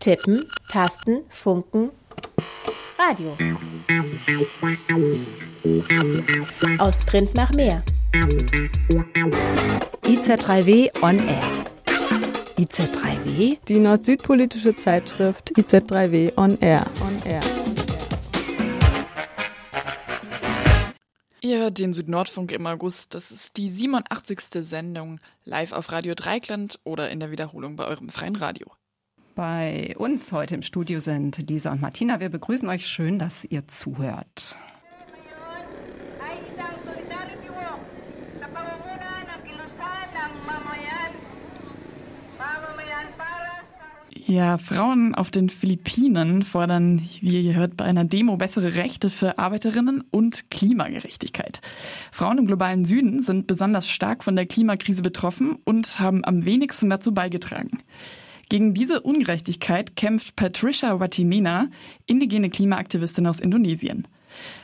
Tippen, Tasten, Funken, Radio. Aus Print nach mehr. IZ3W on Air. IZ3W? Die nord-süd-politische Zeitschrift IZ3W on Air. On Air. Ihr hört den Südnordfunk im August. Das ist die 87. Sendung live auf Radio Dreikland oder in der Wiederholung bei eurem freien Radio. Bei uns heute im Studio sind Lisa und Martina. Wir begrüßen euch schön, dass ihr zuhört. Ja, Frauen auf den Philippinen fordern, wie ihr hört, bei einer Demo bessere Rechte für Arbeiterinnen und Klimagerechtigkeit. Frauen im globalen Süden sind besonders stark von der Klimakrise betroffen und haben am wenigsten dazu beigetragen. Gegen diese Ungerechtigkeit kämpft Patricia Watimena, indigene Klimaaktivistin aus Indonesien.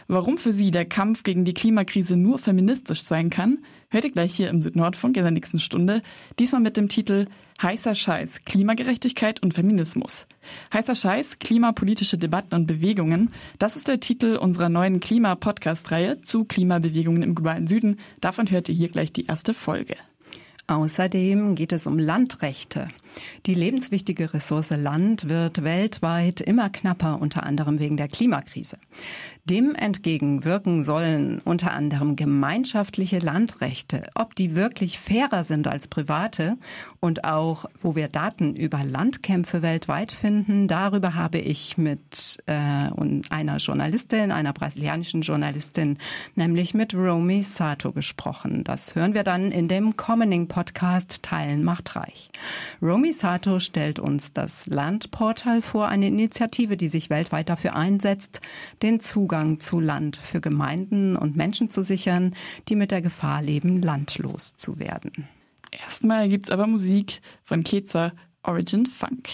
Warum für sie der Kampf gegen die Klimakrise nur feministisch sein kann, hört ihr gleich hier im Südnordfunk in der nächsten Stunde, diesmal mit dem Titel Heißer Scheiß, Klimagerechtigkeit und Feminismus. Heißer Scheiß, klimapolitische Debatten und Bewegungen, das ist der Titel unserer neuen Klima-Podcast-Reihe zu Klimabewegungen im globalen Süden. Davon hört ihr hier gleich die erste Folge. Außerdem geht es um Landrechte. Die lebenswichtige Ressource Land wird weltweit immer knapper, unter anderem wegen der Klimakrise. Dem entgegen wirken sollen unter anderem gemeinschaftliche Landrechte. Ob die wirklich fairer sind als private und auch, wo wir Daten über Landkämpfe weltweit finden, darüber habe ich mit äh, einer Journalistin, einer brasilianischen Journalistin, nämlich mit Romy Sato gesprochen. Das hören wir dann in dem Commoning Podcast Teilen macht reich. Romy Sato stellt uns das Landportal vor, eine Initiative, die sich weltweit dafür einsetzt, den Zugang zu Land für Gemeinden und Menschen zu sichern, die mit der Gefahr leben, landlos zu werden. Erstmal gibt's aber Musik von Keza Origin Funk.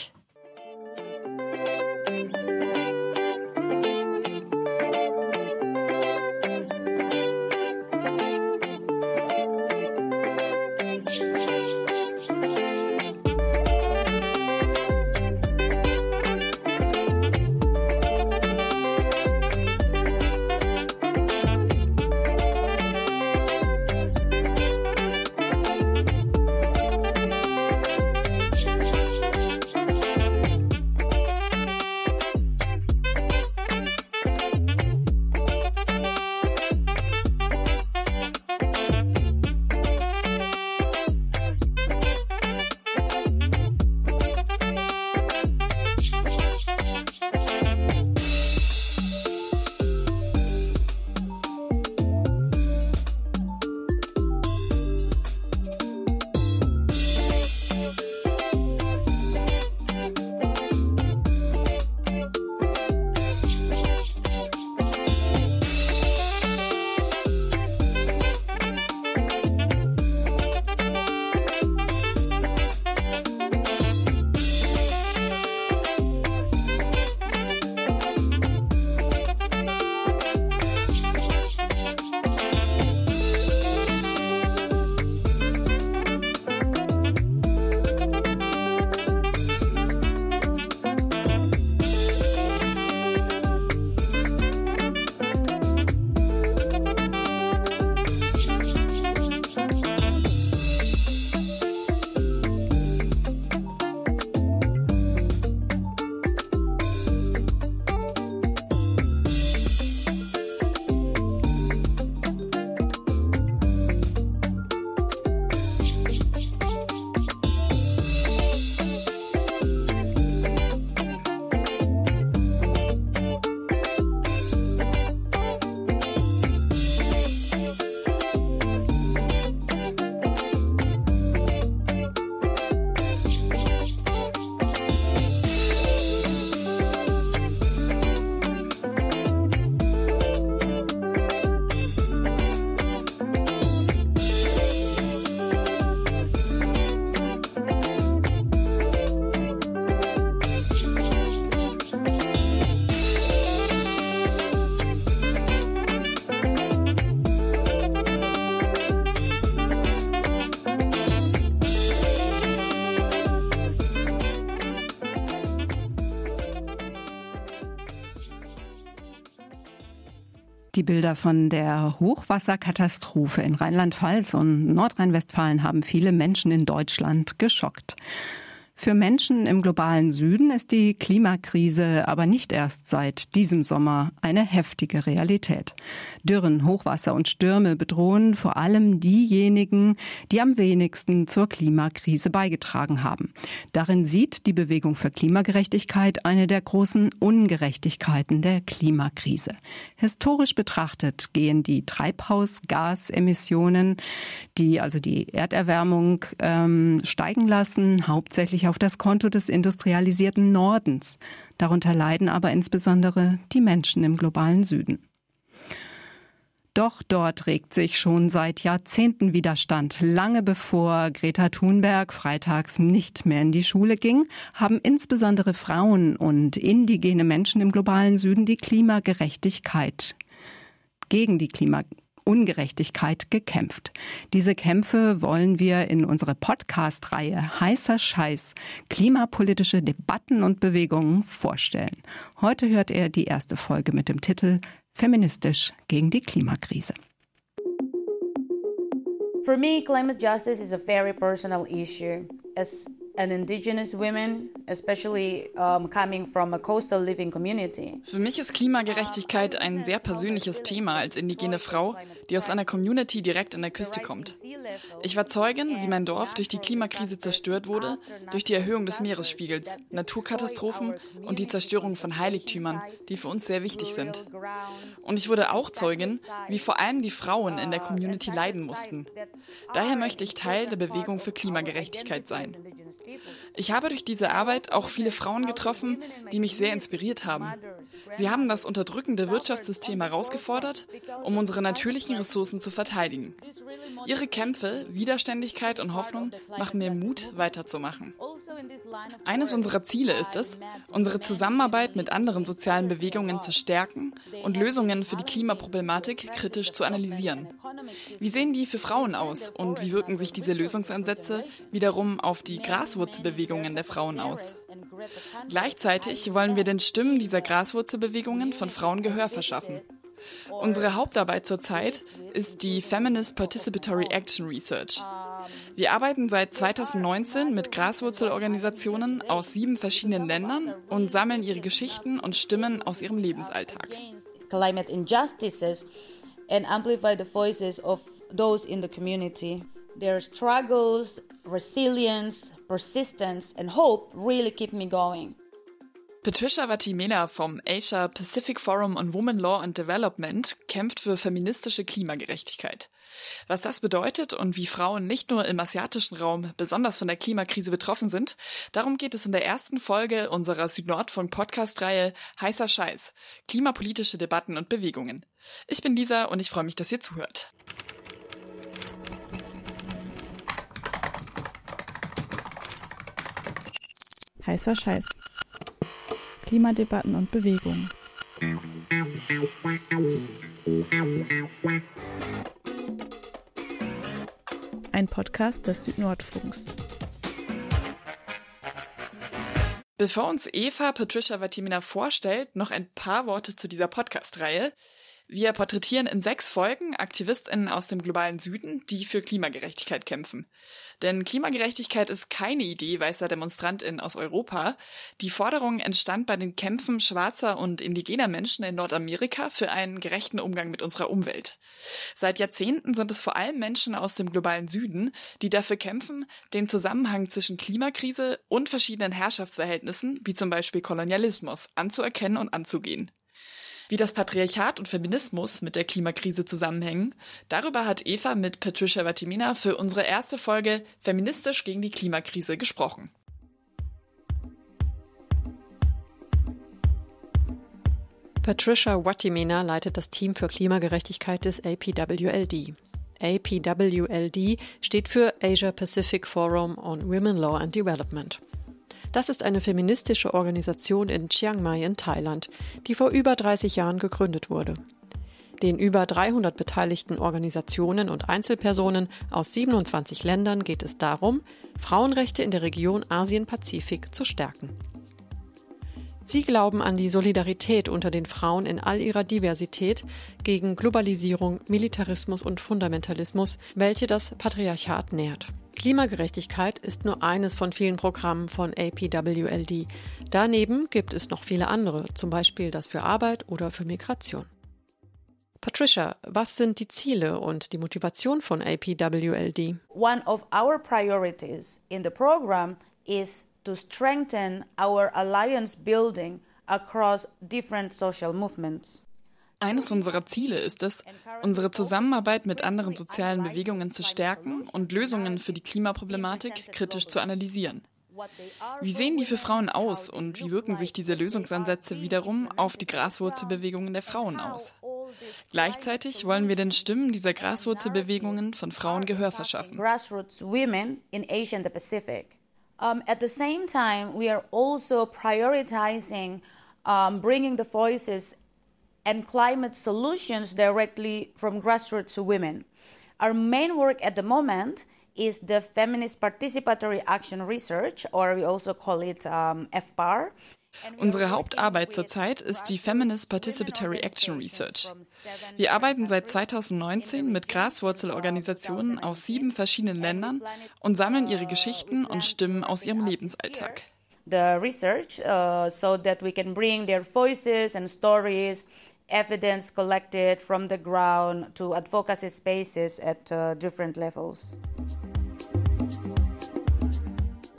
Die Bilder von der Hochwasserkatastrophe in Rheinland-Pfalz und Nordrhein-Westfalen haben viele Menschen in Deutschland geschockt. Für Menschen im globalen Süden ist die Klimakrise aber nicht erst seit diesem Sommer eine heftige Realität. Dürren, Hochwasser und Stürme bedrohen vor allem diejenigen, die am wenigsten zur Klimakrise beigetragen haben. Darin sieht die Bewegung für Klimagerechtigkeit eine der großen Ungerechtigkeiten der Klimakrise. Historisch betrachtet gehen die Treibhausgasemissionen, die also die Erderwärmung ähm, steigen lassen, hauptsächlich auf das Konto des industrialisierten Nordens. Darunter leiden aber insbesondere die Menschen im globalen Süden. Doch dort regt sich schon seit Jahrzehnten Widerstand. Lange bevor Greta Thunberg freitags nicht mehr in die Schule ging, haben insbesondere Frauen und indigene Menschen im globalen Süden die Klimagerechtigkeit gegen die Klimagerechtigkeit Ungerechtigkeit gekämpft. Diese Kämpfe wollen wir in unsere Podcast-Reihe Heißer Scheiß klimapolitische Debatten und Bewegungen vorstellen. Heute hört er die erste Folge mit dem Titel Feministisch gegen die Klimakrise. For me, climate justice is a very personal issue. As Für mich ist Klimagerechtigkeit ein sehr persönliches Thema als indigene Frau, die aus einer Community direkt an der Küste kommt. Ich war Zeugin, wie mein Dorf durch die Klimakrise zerstört wurde, durch die Erhöhung des Meeresspiegels, Naturkatastrophen und die Zerstörung von Heiligtümern, die für uns sehr wichtig sind. Und ich wurde auch Zeugin, wie vor allem die Frauen in der Community leiden mussten. Daher möchte ich Teil der Bewegung für Klimagerechtigkeit sein. Ich habe durch diese Arbeit auch viele Frauen getroffen, die mich sehr inspiriert haben. Sie haben das unterdrückende Wirtschaftssystem herausgefordert, um unsere natürlichen Ressourcen zu verteidigen. Ihre Kämpfe, Widerständigkeit und Hoffnung machen mir Mut, weiterzumachen. Eines unserer Ziele ist es, unsere Zusammenarbeit mit anderen sozialen Bewegungen zu stärken und Lösungen für die Klimaproblematik kritisch zu analysieren. Wie sehen die für Frauen aus und wie wirken sich diese Lösungsansätze wiederum auf die Graswurzelbewegungen der Frauen aus? Gleichzeitig wollen wir den Stimmen dieser Graswurzelbewegungen von Frauen Gehör verschaffen. Unsere Hauptarbeit zurzeit ist die Feminist Participatory Action Research. Wir arbeiten seit 2019 mit Graswurzelorganisationen aus sieben verschiedenen Ländern und sammeln ihre Geschichten und Stimmen aus ihrem Lebensalltag. Those in the community. Their struggles, resilience, persistence and hope really keep me going. Patricia Vatimena vom Asia Pacific Forum on Women Law and Development kämpft für feministische Klimagerechtigkeit. Was das bedeutet und wie Frauen nicht nur im asiatischen Raum besonders von der Klimakrise betroffen sind, darum geht es in der ersten Folge unserer Südnordfunk Podcast-Reihe Heißer Scheiß, klimapolitische Debatten und Bewegungen. Ich bin Lisa und ich freue mich, dass ihr zuhört. Heißer Scheiß. Klimadebatten und Bewegungen. Ein Podcast des Südnordfunks. Bevor uns Eva Patricia Vatimina vorstellt, noch ein paar Worte zu dieser Podcast-Reihe. Wir porträtieren in sechs Folgen AktivistInnen aus dem globalen Süden, die für Klimagerechtigkeit kämpfen. Denn Klimagerechtigkeit ist keine Idee weißer DemonstrantInnen aus Europa. Die Forderung entstand bei den Kämpfen schwarzer und indigener Menschen in Nordamerika für einen gerechten Umgang mit unserer Umwelt. Seit Jahrzehnten sind es vor allem Menschen aus dem globalen Süden, die dafür kämpfen, den Zusammenhang zwischen Klimakrise und verschiedenen Herrschaftsverhältnissen, wie zum Beispiel Kolonialismus, anzuerkennen und anzugehen. Wie das Patriarchat und Feminismus mit der Klimakrise zusammenhängen, darüber hat Eva mit Patricia Vatimina für unsere erste Folge Feministisch gegen die Klimakrise gesprochen. Patricia Watimena leitet das Team für Klimagerechtigkeit des APWLD. APWLD steht für Asia Pacific Forum on Women Law and Development. Das ist eine feministische Organisation in Chiang Mai in Thailand, die vor über 30 Jahren gegründet wurde. Den über 300 beteiligten Organisationen und Einzelpersonen aus 27 Ländern geht es darum, Frauenrechte in der Region Asien-Pazifik zu stärken. Sie glauben an die Solidarität unter den Frauen in all ihrer Diversität gegen Globalisierung, Militarismus und Fundamentalismus, welche das Patriarchat nährt. Klimagerechtigkeit ist nur eines von vielen Programmen von APWLD. Daneben gibt es noch viele andere, zum Beispiel das für Arbeit oder für Migration. Patricia, was sind die Ziele und die Motivation von APWLD? One of our priorities in the program is to strengthen our alliance building across different social movements. Eines unserer Ziele ist es, unsere Zusammenarbeit mit anderen sozialen Bewegungen zu stärken und Lösungen für die Klimaproblematik kritisch zu analysieren. Wie sehen die für Frauen aus und wie wirken sich diese Lösungsansätze wiederum auf die Graswurzelbewegungen der Frauen aus? Gleichzeitig wollen wir den Stimmen dieser Graswurzelbewegungen von Frauen Gehör verschaffen. Um, at the same time, we are also prioritizing um, bringing the voices and climate solutions directly from grassroots women. Our main work at the moment is the Feminist Participatory Action Research, or we also call it um, FPAR. Unsere Hauptarbeit zurzeit ist die Feminist Participatory Action Research. Wir arbeiten seit 2019 mit Graswurzelorganisationen aus sieben verschiedenen Ländern und sammeln ihre Geschichten und Stimmen aus ihrem Lebensalltag. The research uh, so that we can bring their voices and stories evidence collected from the ground to advocacy spaces at uh, different levels.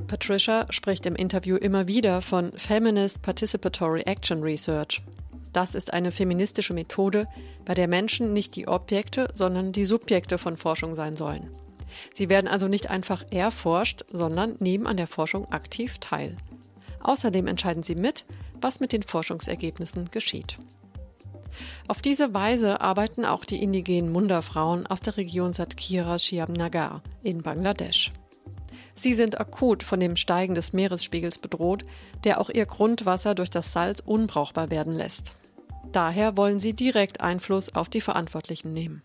Patricia spricht im Interview immer wieder von Feminist Participatory Action Research. Das ist eine feministische Methode, bei der Menschen nicht die Objekte, sondern die Subjekte von Forschung sein sollen. Sie werden also nicht einfach erforscht, sondern nehmen an der Forschung aktiv teil. Außerdem entscheiden sie mit, was mit den Forschungsergebnissen geschieht. Auf diese Weise arbeiten auch die indigenen Munda-Frauen aus der Region Satkira Shiamnagar in Bangladesch. Sie sind akut von dem Steigen des Meeresspiegels bedroht, der auch ihr Grundwasser durch das Salz unbrauchbar werden lässt. Daher wollen sie direkt Einfluss auf die Verantwortlichen nehmen.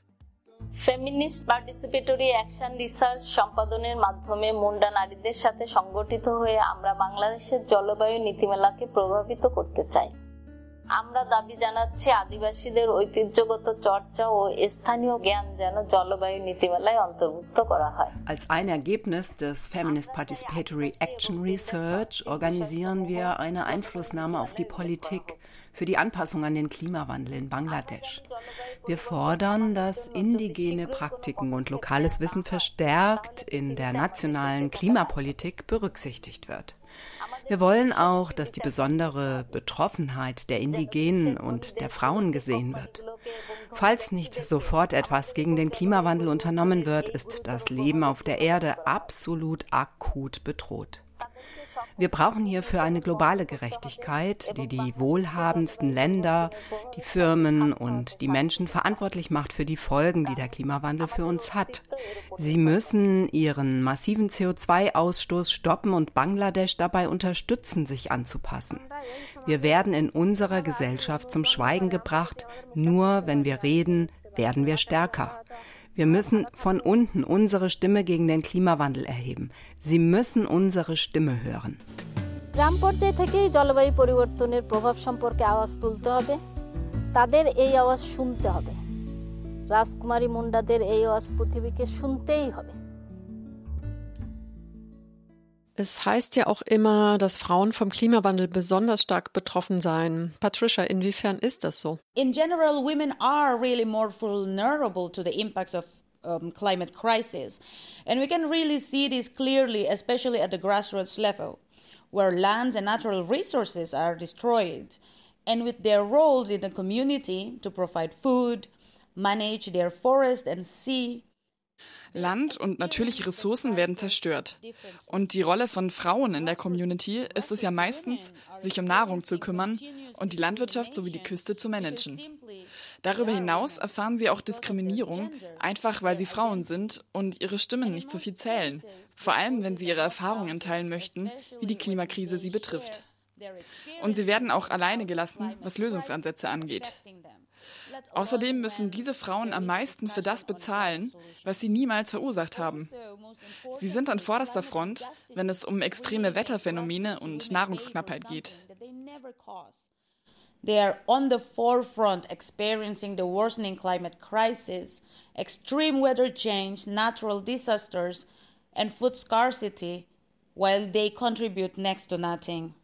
Feminist participatory action research সম্পাদনের মাধ্যমে মুন্ডা নারীদের সাথে সংগঠিত হয়ে আমরা বাংলাদেশের জলবায়ু নীতিমালাকে প্রভাবিত করতে চাই আমরা দাবি জানাচ্ছি আদিবাসীদের ঐতিহ্যগত চর্চা ও স্থানীয় জ্ঞান যেন জলবায়ু নীতিমালায় অন্তর্ভুক্ত করা হয় Als ein Ergebnis des Feminist Participatory Action Research organisieren wir eine Einflussnahme auf die Politik für die Anpassung an den Klimawandel in Bangladesch. Wir fordern, dass indigene Praktiken und lokales Wissen verstärkt in der nationalen Klimapolitik berücksichtigt wird. Wir wollen auch, dass die besondere Betroffenheit der Indigenen und der Frauen gesehen wird. Falls nicht sofort etwas gegen den Klimawandel unternommen wird, ist das Leben auf der Erde absolut akut bedroht. Wir brauchen hierfür eine globale Gerechtigkeit, die die wohlhabendsten Länder, die Firmen und die Menschen verantwortlich macht für die Folgen, die der Klimawandel für uns hat. Sie müssen ihren massiven CO2-Ausstoß stoppen und Bangladesch dabei unterstützen, sich anzupassen. Wir werden in unserer Gesellschaft zum Schweigen gebracht. Nur wenn wir reden, werden wir stärker. Wir müssen von unten unsere Stimme gegen den Klimawandel erheben. Sie müssen unsere Stimme hören. গ্রাম পর্যায় থেকেই জলবায়ু পরিবর্তনের প্রভাব সম্পর্কে আওয়াজ তুলতে হবে তাদের এই আওয়াজ শুনতে হবে রাজকুমারী মুন্ডাদের এই আওয়াজ পৃথিবীকে শুনতেই হবে es heißt ja auch immer, dass Frauen vom Klimawandel besonders stark betroffen seien. Patricia, inwiefern ist das so? In general, women are really more vulnerable to the impacts of um, climate crisis. And we can really see this clearly, especially at the grassroots level, where lands and natural resources are destroyed. And with their roles in the community to provide food, manage their forest and sea, Land und natürliche Ressourcen werden zerstört. Und die Rolle von Frauen in der Community ist es ja meistens, sich um Nahrung zu kümmern und die Landwirtschaft sowie die Küste zu managen. Darüber hinaus erfahren sie auch Diskriminierung, einfach weil sie Frauen sind und ihre Stimmen nicht so viel zählen, vor allem wenn sie ihre Erfahrungen teilen möchten, wie die Klimakrise sie betrifft. Und sie werden auch alleine gelassen, was Lösungsansätze angeht. Außerdem müssen diese Frauen am meisten für das bezahlen, was sie niemals verursacht haben. Sie sind an vorderster Front, wenn es um extreme Wetterphänomene und Nahrungsknappheit geht. They are on the forefront experiencing the worsening climate crisis, extreme weather change, natural disasters, and food scarcity, while they contribute next to nothing.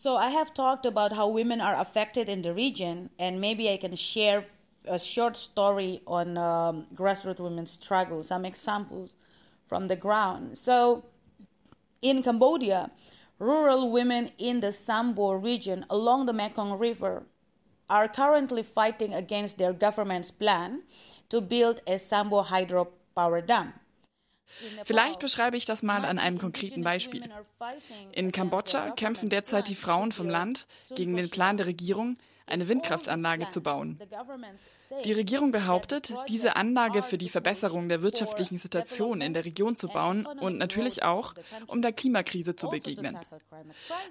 So, I have talked about how women are affected in the region, and maybe I can share a short story on um, grassroots women's struggle, some examples from the ground. So, in Cambodia, rural women in the Sambor region along the Mekong River are currently fighting against their government's plan to build a Sambo hydropower dam. Vielleicht beschreibe ich das mal an einem konkreten Beispiel. In Kambodscha kämpfen derzeit die Frauen vom Land gegen den Plan der Regierung, eine Windkraftanlage zu bauen. Die Regierung behauptet, diese Anlage für die Verbesserung der wirtschaftlichen Situation in der Region zu bauen und natürlich auch, um der Klimakrise zu begegnen.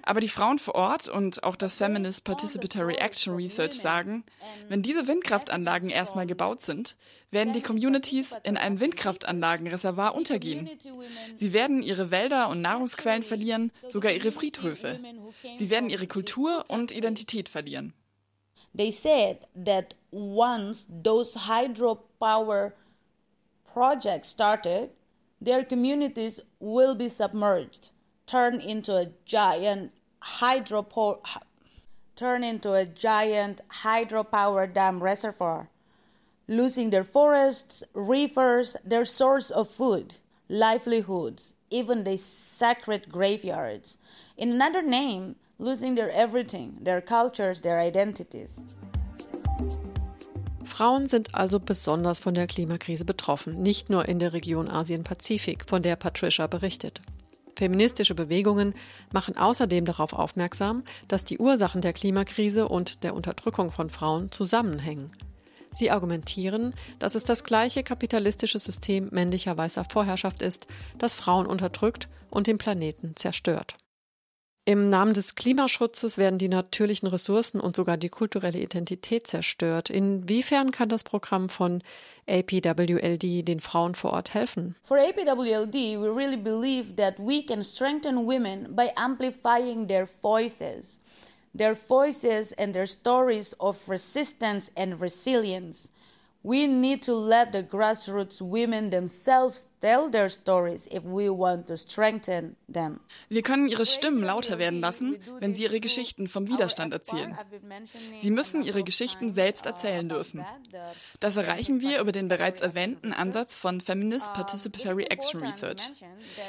Aber die Frauen vor Ort und auch das Feminist Participatory Action Research sagen, wenn diese Windkraftanlagen erstmal gebaut sind, werden die Communities in einem Windkraftanlagenreservoir untergehen. Sie werden ihre Wälder und Nahrungsquellen verlieren, sogar ihre Friedhöfe. Sie werden ihre Kultur und Identität verlieren. They said that once those hydropower projects started, their communities will be submerged, turned into a giant hydropower turn into a giant hydropower dam reservoir, losing their forests, rivers, their source of food, livelihoods, even their sacred graveyards. In another name, losing their everything, their cultures, their identities. Frauen sind also besonders von der Klimakrise betroffen, nicht nur in der Region Asien-Pazifik, von der Patricia berichtet. Feministische Bewegungen machen außerdem darauf aufmerksam, dass die Ursachen der Klimakrise und der Unterdrückung von Frauen zusammenhängen. Sie argumentieren, dass es das gleiche kapitalistische System männlicher weißer Vorherrschaft ist, das Frauen unterdrückt und den Planeten zerstört. Im Namen des Klimaschutzes werden die natürlichen Ressourcen und sogar die kulturelle Identität zerstört. Inwiefern kann das Programm von APWLD den Frauen vor Ort helfen? For APWLD, we really believe that we can strengthen women by amplifying their voices, their voices and their stories of resistance and resilience. We need to let the grassroots women themselves tell their stories if we want to strengthen them. Wir können ihre Stimmen lauter werden lassen, wenn sie ihre Geschichten vom Widerstand erzählen. Sie müssen ihre Geschichten selbst erzählen dürfen. Das erreichen wir über den bereits erwähnten Ansatz von Feminist Participatory Action Research.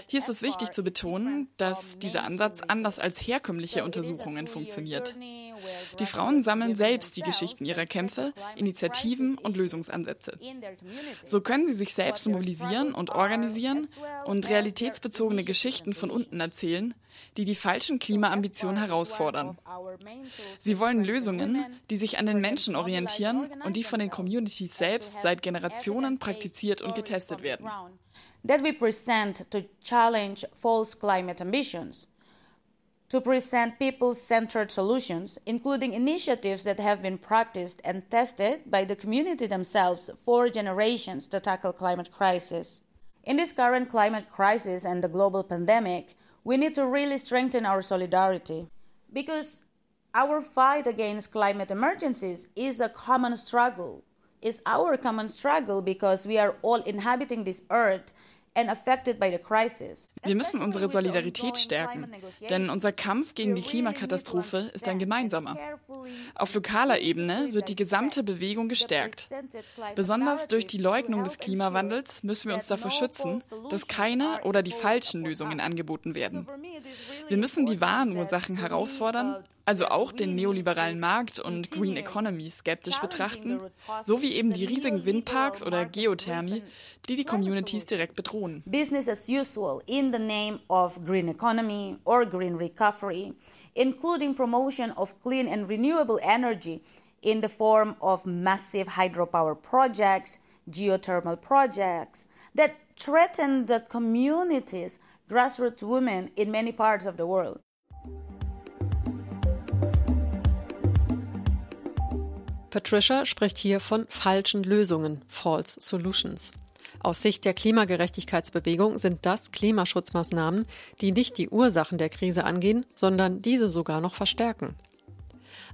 Hier ist es wichtig zu betonen, dass dieser Ansatz anders als herkömmliche Untersuchungen funktioniert. Die Frauen sammeln selbst die Geschichten ihrer Kämpfe, Initiativen und Lösungsansätze. So können sie sich selbst mobilisieren und organisieren und realitätsbezogene Geschichten von unten erzählen, die die falschen Klimaambitionen herausfordern. Sie wollen Lösungen, die sich an den Menschen orientieren und die von den Communities selbst seit Generationen praktiziert und getestet werden. That we present to challenge false climate ambitions. To present people centered solutions, including initiatives that have been practiced and tested by the community themselves for generations to tackle climate crisis. In this current climate crisis and the global pandemic, we need to really strengthen our solidarity because our fight against climate emergencies is a common struggle. It's our common struggle because we are all inhabiting this earth Wir müssen unsere Solidarität stärken, denn unser Kampf gegen die Klimakatastrophe ist ein gemeinsamer. Auf lokaler Ebene wird die gesamte Bewegung gestärkt. Besonders durch die Leugnung des Klimawandels müssen wir uns dafür schützen, dass keine oder die falschen Lösungen angeboten werden. Wir müssen die wahren Ursachen herausfordern, also auch den neoliberalen Markt und Green Economy skeptisch betrachten, sowie eben die riesigen Windparks oder Geothermie, die die Communities direkt bedrohen. Business as usual in the name of green economy or green recovery, including promotion of clean and renewable energy in the form of massive hydropower projects, geothermal projects that threaten the communities grassroots women in many parts of the world. Patricia spricht hier von falschen Lösungen, false solutions. Aus Sicht der Klimagerechtigkeitsbewegung sind das Klimaschutzmaßnahmen, die nicht die Ursachen der Krise angehen, sondern diese sogar noch verstärken.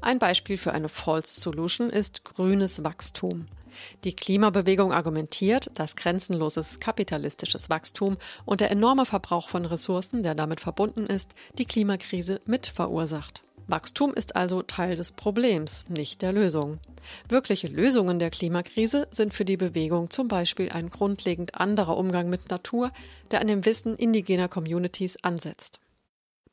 Ein Beispiel für eine False Solution ist grünes Wachstum. Die Klimabewegung argumentiert, dass grenzenloses kapitalistisches Wachstum und der enorme Verbrauch von Ressourcen, der damit verbunden ist, die Klimakrise mit verursacht. Wachstum ist also Teil des Problems, nicht der Lösung. Wirkliche Lösungen der Klimakrise sind für die Bewegung zum Beispiel ein grundlegend anderer Umgang mit Natur, der an dem Wissen indigener Communities ansetzt.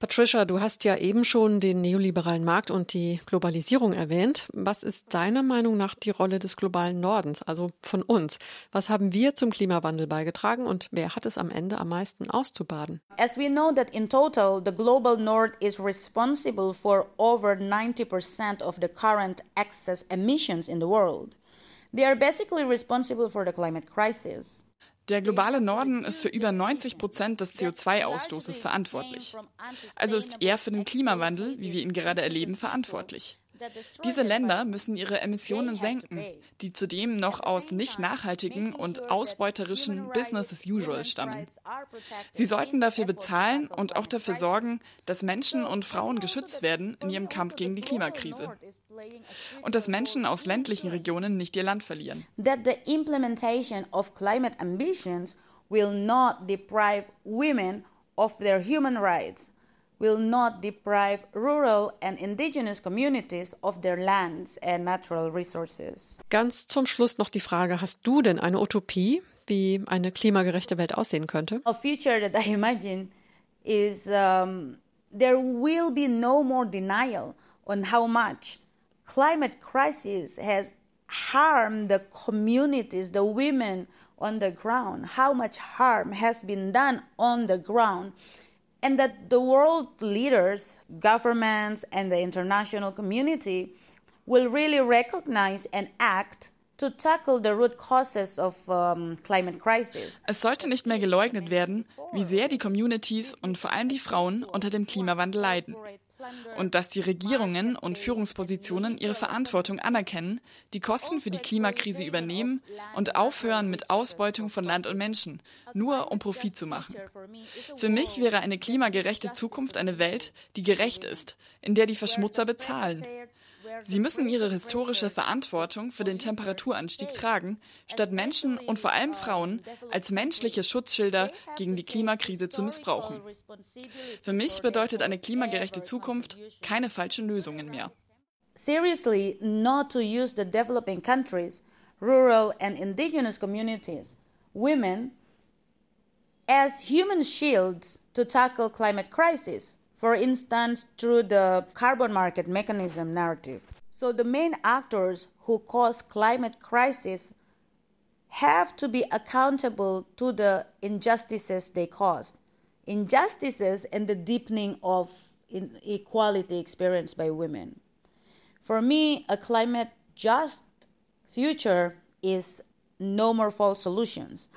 Patricia, du hast ja eben schon den neoliberalen Markt und die Globalisierung erwähnt. Was ist deiner Meinung nach die Rolle des globalen Nordens, also von uns? Was haben wir zum Klimawandel beigetragen und wer hat es am Ende am meisten auszubaden? As we know that in total the global north is responsible for over 90% of the current excess emissions in the world. They are basically responsible for the climate crisis. Der globale Norden ist für über 90 Prozent des CO2-Ausstoßes verantwortlich. Also ist er für den Klimawandel, wie wir ihn gerade erleben, verantwortlich. Diese Länder müssen ihre Emissionen senken, die zudem noch aus nicht nachhaltigen und ausbeuterischen Business as usual stammen. Sie sollten dafür bezahlen und auch dafür sorgen, dass Menschen und Frauen geschützt werden in ihrem Kampf gegen die Klimakrise. Und dass Menschen aus ländlichen Regionen nicht ihr Land verlieren. That the implementation of climate ambitions will not deprive women of their human rights will not deprive rural and indigenous communities of their lands and natural resources. Ganz zum Schluss noch die Frage, hast du denn eine Utopie, wie eine klimagerechte Welt aussehen könnte? A future that I imagine is um, there will be no more denial on how much climate crisis has harmed the communities, the women on the ground, how much harm has been done on the ground? And that the world leaders, governments, and the international community will really recognize and act to tackle the root causes of um, climate crisis. Es sollte nicht mehr geleugnet werden, wie sehr die Communities und vor allem die Frauen unter dem Klimawandel leiden und dass die Regierungen und Führungspositionen ihre Verantwortung anerkennen, die Kosten für die Klimakrise übernehmen und aufhören mit Ausbeutung von Land und Menschen, nur um Profit zu machen. Für mich wäre eine klimagerechte Zukunft eine Welt, die gerecht ist, in der die Verschmutzer bezahlen. Sie müssen ihre historische Verantwortung für den Temperaturanstieg tragen, statt Menschen und vor allem Frauen als menschliche Schutzschilder gegen die Klimakrise zu missbrauchen. Für mich bedeutet eine klimagerechte Zukunft keine falschen Lösungen mehr. Seriously, not to use the developing countries, rural and indigenous communities, women as human shields to tackle climate crisis. For instance, through the carbon market mechanism narrative. So the main actors who cause climate crisis have to be accountable to the injustices they caused. Injustices and the deepening of inequality experienced by women. For me, a climate just future is no more false solutions.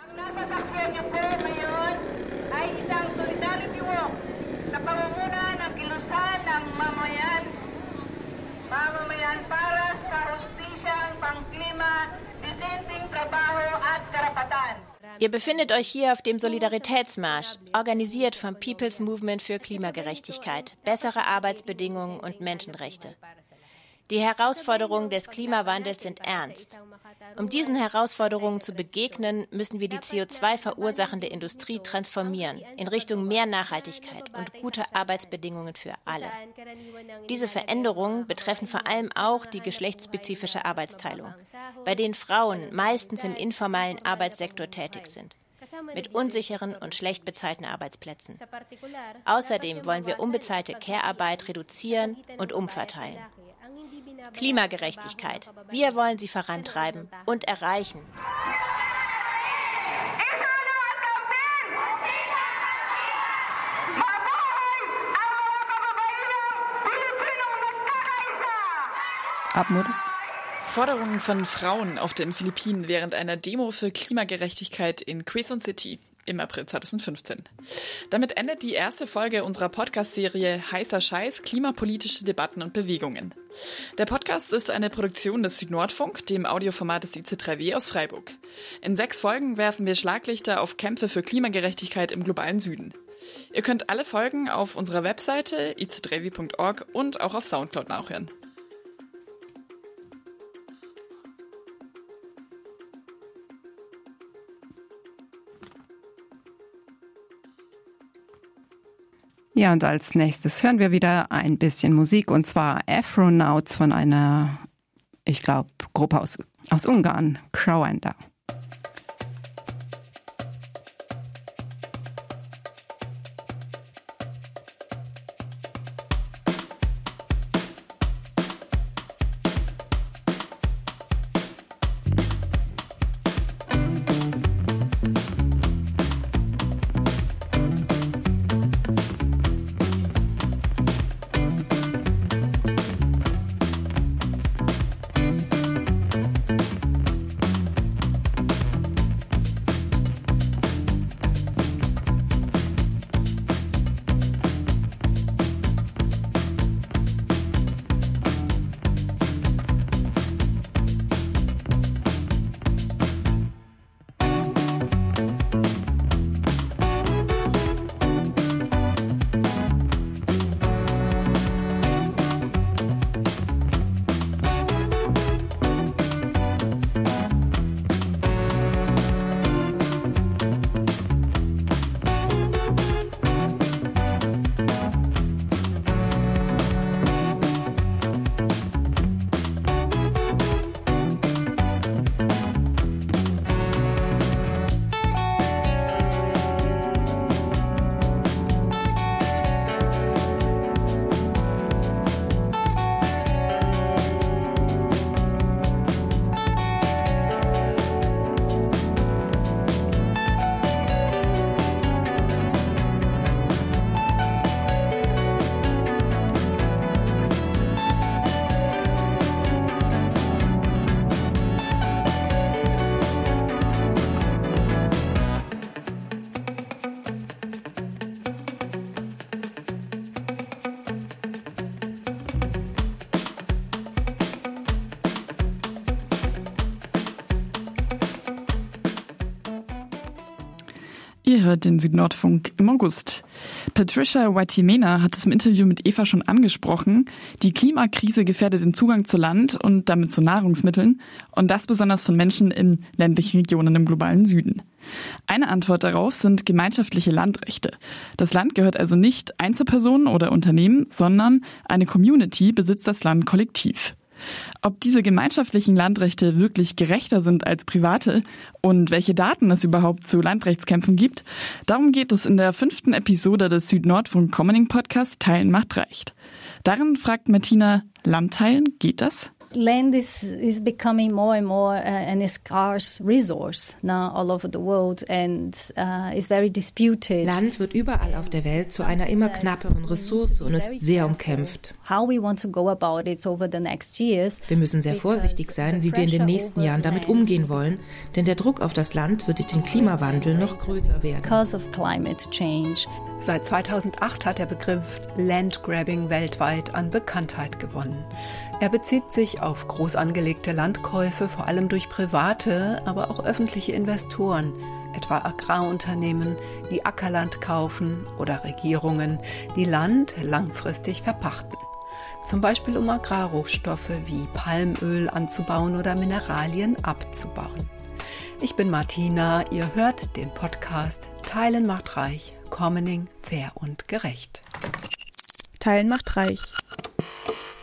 Ihr befindet euch hier auf dem Solidaritätsmarsch, organisiert vom People's Movement für Klimagerechtigkeit, bessere Arbeitsbedingungen und Menschenrechte. Die Herausforderungen des Klimawandels sind ernst. Um diesen Herausforderungen zu begegnen, müssen wir die CO2 verursachende Industrie transformieren in Richtung mehr Nachhaltigkeit und gute Arbeitsbedingungen für alle. Diese Veränderungen betreffen vor allem auch die geschlechtsspezifische Arbeitsteilung, bei denen Frauen meistens im informellen Arbeitssektor tätig sind mit unsicheren und schlecht bezahlten Arbeitsplätzen. Außerdem wollen wir unbezahlte Care-Arbeit reduzieren und umverteilen. Klimagerechtigkeit. Wir wollen sie vorantreiben und erreichen. Abmut. Forderungen von Frauen auf den Philippinen während einer Demo für Klimagerechtigkeit in Quezon City im April 2015. Damit endet die erste Folge unserer Podcast-Serie Heißer Scheiß, klimapolitische Debatten und Bewegungen. Der Podcast ist eine Produktion des Südnordfunk, dem Audioformat des IC3W aus Freiburg. In sechs Folgen werfen wir Schlaglichter auf Kämpfe für Klimagerechtigkeit im globalen Süden. Ihr könnt alle Folgen auf unserer Webseite ic3w.org und auch auf Soundcloud nachhören. Ja, und als nächstes hören wir wieder ein bisschen Musik und zwar Afronauts von einer, ich glaube, Gruppe aus, aus Ungarn, Crowender. Hört den Südnordfunk im August. Patricia Waitimena hat es im Interview mit Eva schon angesprochen. Die Klimakrise gefährdet den Zugang zu Land und damit zu Nahrungsmitteln und das besonders von Menschen in ländlichen Regionen im globalen Süden. Eine Antwort darauf sind gemeinschaftliche Landrechte. Das Land gehört also nicht Einzelpersonen oder Unternehmen, sondern eine Community besitzt das Land kollektiv. Ob diese gemeinschaftlichen Landrechte wirklich gerechter sind als private und welche Daten es überhaupt zu Landrechtskämpfen gibt, darum geht es in der fünften Episode des Südnordfunk Commoning Podcast Teilen macht Recht. Darin fragt Martina, Landteilen, geht das? Land is, is becoming more and more uh, an scarce resource now all over the world and uh, is very disputed. Land wird überall auf der Welt zu einer immer knapperen Ressource und ist sehr umkämpft. How we want to go about it over the next years. Wir müssen sehr vorsichtig sein, wie wir in den nächsten Jahren damit umgehen wollen, denn der Druck auf das Land wird durch den Klimawandel noch größer werden. Because of climate change. Seit 2008 hat der Begriff Landgrabbing weltweit an Bekanntheit gewonnen. Er bezieht sich auf groß angelegte Landkäufe, vor allem durch private, aber auch öffentliche Investoren, etwa Agrarunternehmen, die Ackerland kaufen oder Regierungen, die Land langfristig verpachten. Zum Beispiel um Agrarrohstoffe wie Palmöl anzubauen oder Mineralien abzubauen. Ich bin Martina, ihr hört den Podcast Teilen macht reich, Commoning fair und gerecht. Teilen macht reich.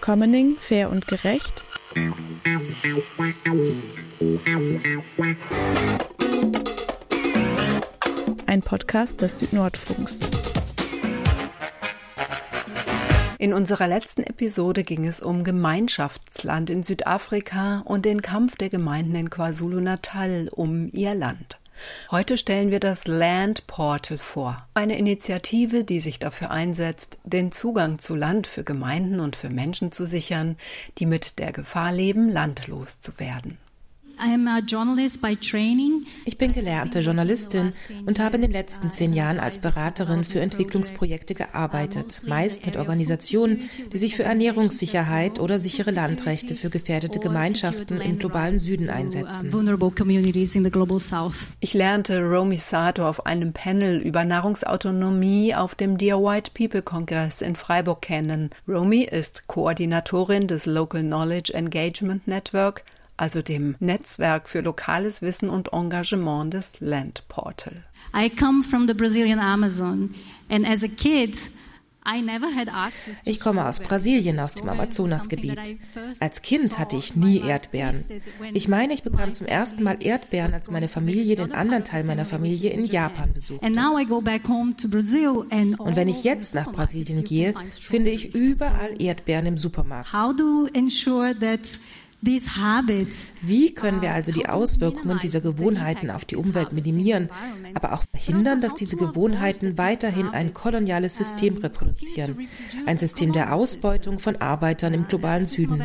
Commoning fair und gerecht. Ein Podcast des Südnordfunks. In unserer letzten Episode ging es um Gemeinschaftsland in Südafrika und den Kampf der Gemeinden in KwaZulu-Natal um ihr Land. Heute stellen wir das Land Portal vor, eine Initiative, die sich dafür einsetzt, den Zugang zu Land für Gemeinden und für Menschen zu sichern, die mit der Gefahr leben, landlos zu werden. Ich bin gelernte Journalistin und habe in den letzten zehn Jahren als Beraterin für Entwicklungsprojekte gearbeitet, meist mit Organisationen, die sich für Ernährungssicherheit oder sichere Landrechte für gefährdete Gemeinschaften im globalen Süden einsetzen. Ich lernte Romy Sato auf einem Panel über Nahrungsautonomie auf dem Dear White People Kongress in Freiburg kennen. Romy ist Koordinatorin des Local Knowledge Engagement Network also dem Netzwerk für lokales Wissen und Engagement des Land Portal. I come from the Brazilian Amazon and as a kid Ich komme aus Brasilien, aus dem Amazonasgebiet. Als Kind hatte ich nie Erdbeeren. Ich meine, ich bekam zum ersten Mal Erdbeeren, als meine Familie den anderen Teil meiner Familie in Japan besuchte. Und wenn ich jetzt nach Brasilien gehe, finde ich überall Erdbeeren im Supermarkt. Wie können wir also die Auswirkungen dieser Gewohnheiten auf die Umwelt minimieren, aber auch verhindern, dass diese Gewohnheiten weiterhin ein koloniales System reproduzieren, ein System der Ausbeutung von Arbeitern im globalen Süden?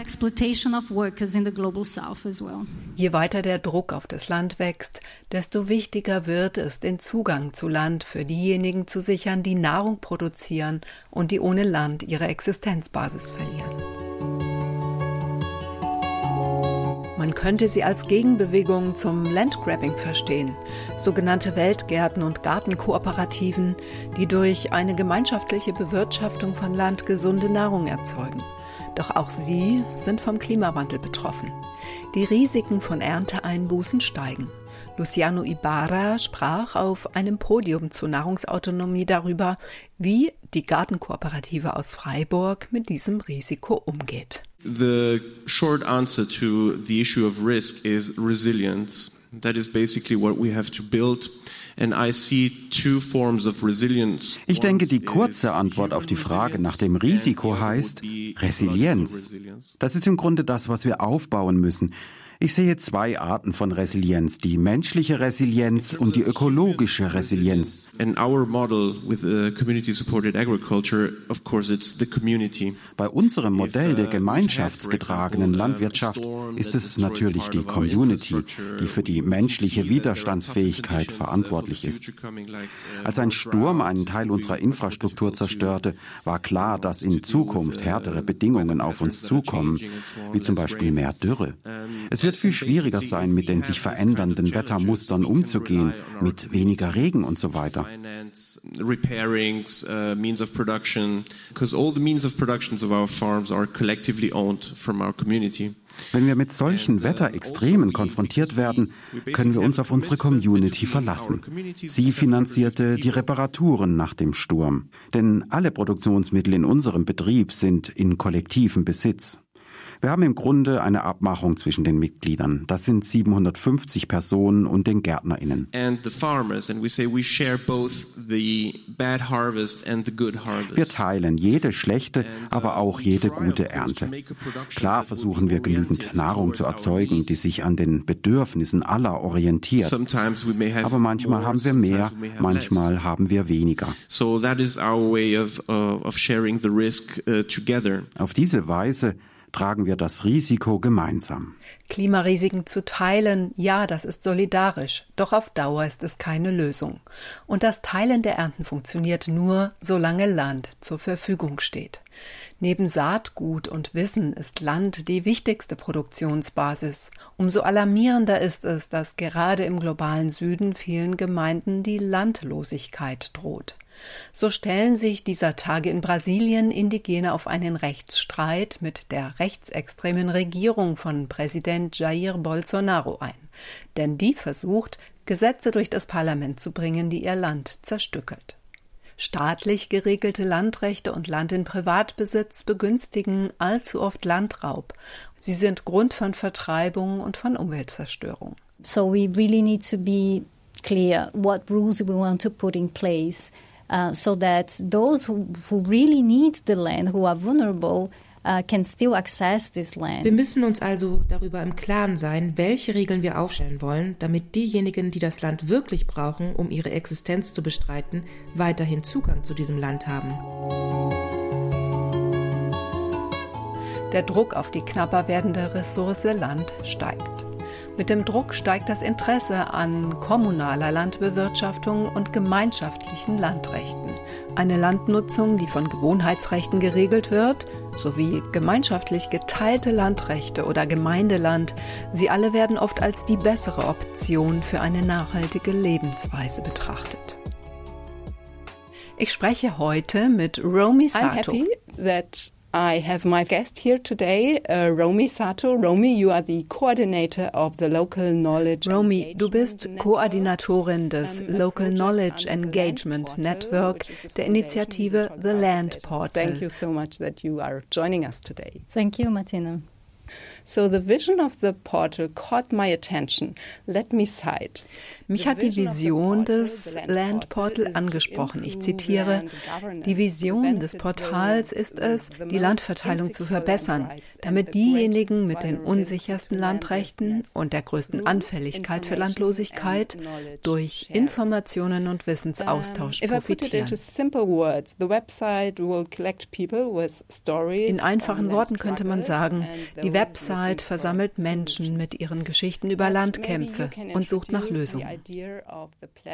Je weiter der Druck auf das Land wächst, desto wichtiger wird es, den Zugang zu Land für diejenigen zu sichern, die Nahrung produzieren und die ohne Land ihre Existenzbasis verlieren. Man könnte sie als Gegenbewegung zum Landgrabbing verstehen, sogenannte Weltgärten und Gartenkooperativen, die durch eine gemeinschaftliche Bewirtschaftung von Land gesunde Nahrung erzeugen. Doch auch sie sind vom Klimawandel betroffen. Die Risiken von Ernteeinbußen steigen. Luciano Ibarra sprach auf einem Podium zur Nahrungsautonomie darüber, wie die Gartenkooperative aus Freiburg mit diesem Risiko umgeht. The short answer to the issue of risk is resilience. That is basically what we have to build. Ich denke, die kurze Antwort auf die Frage nach dem Risiko heißt Resilienz. Das ist im Grunde das, was wir aufbauen müssen. Ich sehe zwei Arten von Resilienz, die menschliche Resilienz und die ökologische Resilienz. Bei unserem Modell der gemeinschaftsgetragenen Landwirtschaft ist es natürlich die Community, die für die menschliche Widerstandsfähigkeit verantwortlich ist. Als ein Sturm einen Teil unserer Infrastruktur zerstörte, war klar, dass in Zukunft härtere Bedingungen auf uns zukommen, wie zum Beispiel mehr Dürre. Es wird viel schwieriger sein, mit den sich verändernden Wettermustern umzugehen, mit weniger Regen und so weiter. Uh. Wenn wir mit solchen uh, Wetterextremen konfrontiert werden, können wir uns auf unsere Community verlassen. Sie finanzierte die Reparaturen nach dem Sturm. Denn alle Produktionsmittel in unserem Betrieb sind in kollektivem Besitz. Wir haben im Grunde eine Abmachung zwischen den Mitgliedern. Das sind 750 Personen und den GärtnerInnen. Wir teilen jede schlechte, aber uh, auch jede gute Ernte. Klar versuchen wir genügend Nahrung zu erzeugen, die sich an den Bedürfnissen aller orientiert. Aber manchmal haben wir mehr, manchmal haben wir weniger. Uh, uh, Auf diese Weise tragen wir das Risiko gemeinsam. Klimarisiken zu teilen, ja, das ist solidarisch, doch auf Dauer ist es keine Lösung. Und das Teilen der Ernten funktioniert nur, solange Land zur Verfügung steht. Neben Saatgut und Wissen ist Land die wichtigste Produktionsbasis. Umso alarmierender ist es, dass gerade im globalen Süden vielen Gemeinden die Landlosigkeit droht. So stellen sich dieser Tage in Brasilien Indigene auf einen Rechtsstreit mit der rechtsextremen Regierung von Präsident Jair Bolsonaro ein. Denn die versucht, Gesetze durch das Parlament zu bringen, die ihr Land zerstückelt. Staatlich geregelte Landrechte und Land in Privatbesitz begünstigen allzu oft Landraub. Sie sind Grund von Vertreibung und von Umweltzerstörung. So we really need to be clear what rules we want to put in place uh, so that those who, who really need the land, who are vulnerable, uh, can still access this land. Wir müssen uns also darüber im Klaren sein, welche Regeln wir aufstellen wollen, damit diejenigen, die das Land wirklich brauchen, um ihre Existenz zu bestreiten, weiterhin Zugang zu diesem Land haben. Der Druck auf die knapper werdende Ressource Land steigt. Mit dem Druck steigt das Interesse an kommunaler Landbewirtschaftung und gemeinschaftlichen Landrechten. Eine Landnutzung, die von Gewohnheitsrechten geregelt wird, sowie gemeinschaftlich geteilte Landrechte oder Gemeindeland, sie alle werden oft als die bessere Option für eine nachhaltige Lebensweise betrachtet. Ich spreche heute mit Romy Sato. I'm happy that I have my guest here today, uh, Romy Sato. Romy, you are the coordinator of the Local Knowledge. Romy, du bist Koordinatorin des Local Knowledge Engagement Network der Initiative The Land Portal. Thank you so much that you are joining us today. Thank you, Martina. So the vision of the portal caught my attention. Let me cite. Mich hat die Vision des Land Portal angesprochen. Ich zitiere, die Vision des Portals ist es, die Landverteilung zu verbessern, damit diejenigen mit den unsichersten Landrechten und der größten Anfälligkeit für Landlosigkeit durch Informationen und Wissensaustausch profitieren. In einfachen Worten könnte man sagen, die Website versammelt Menschen mit ihren Geschichten über Landkämpfe und sucht nach Lösungen.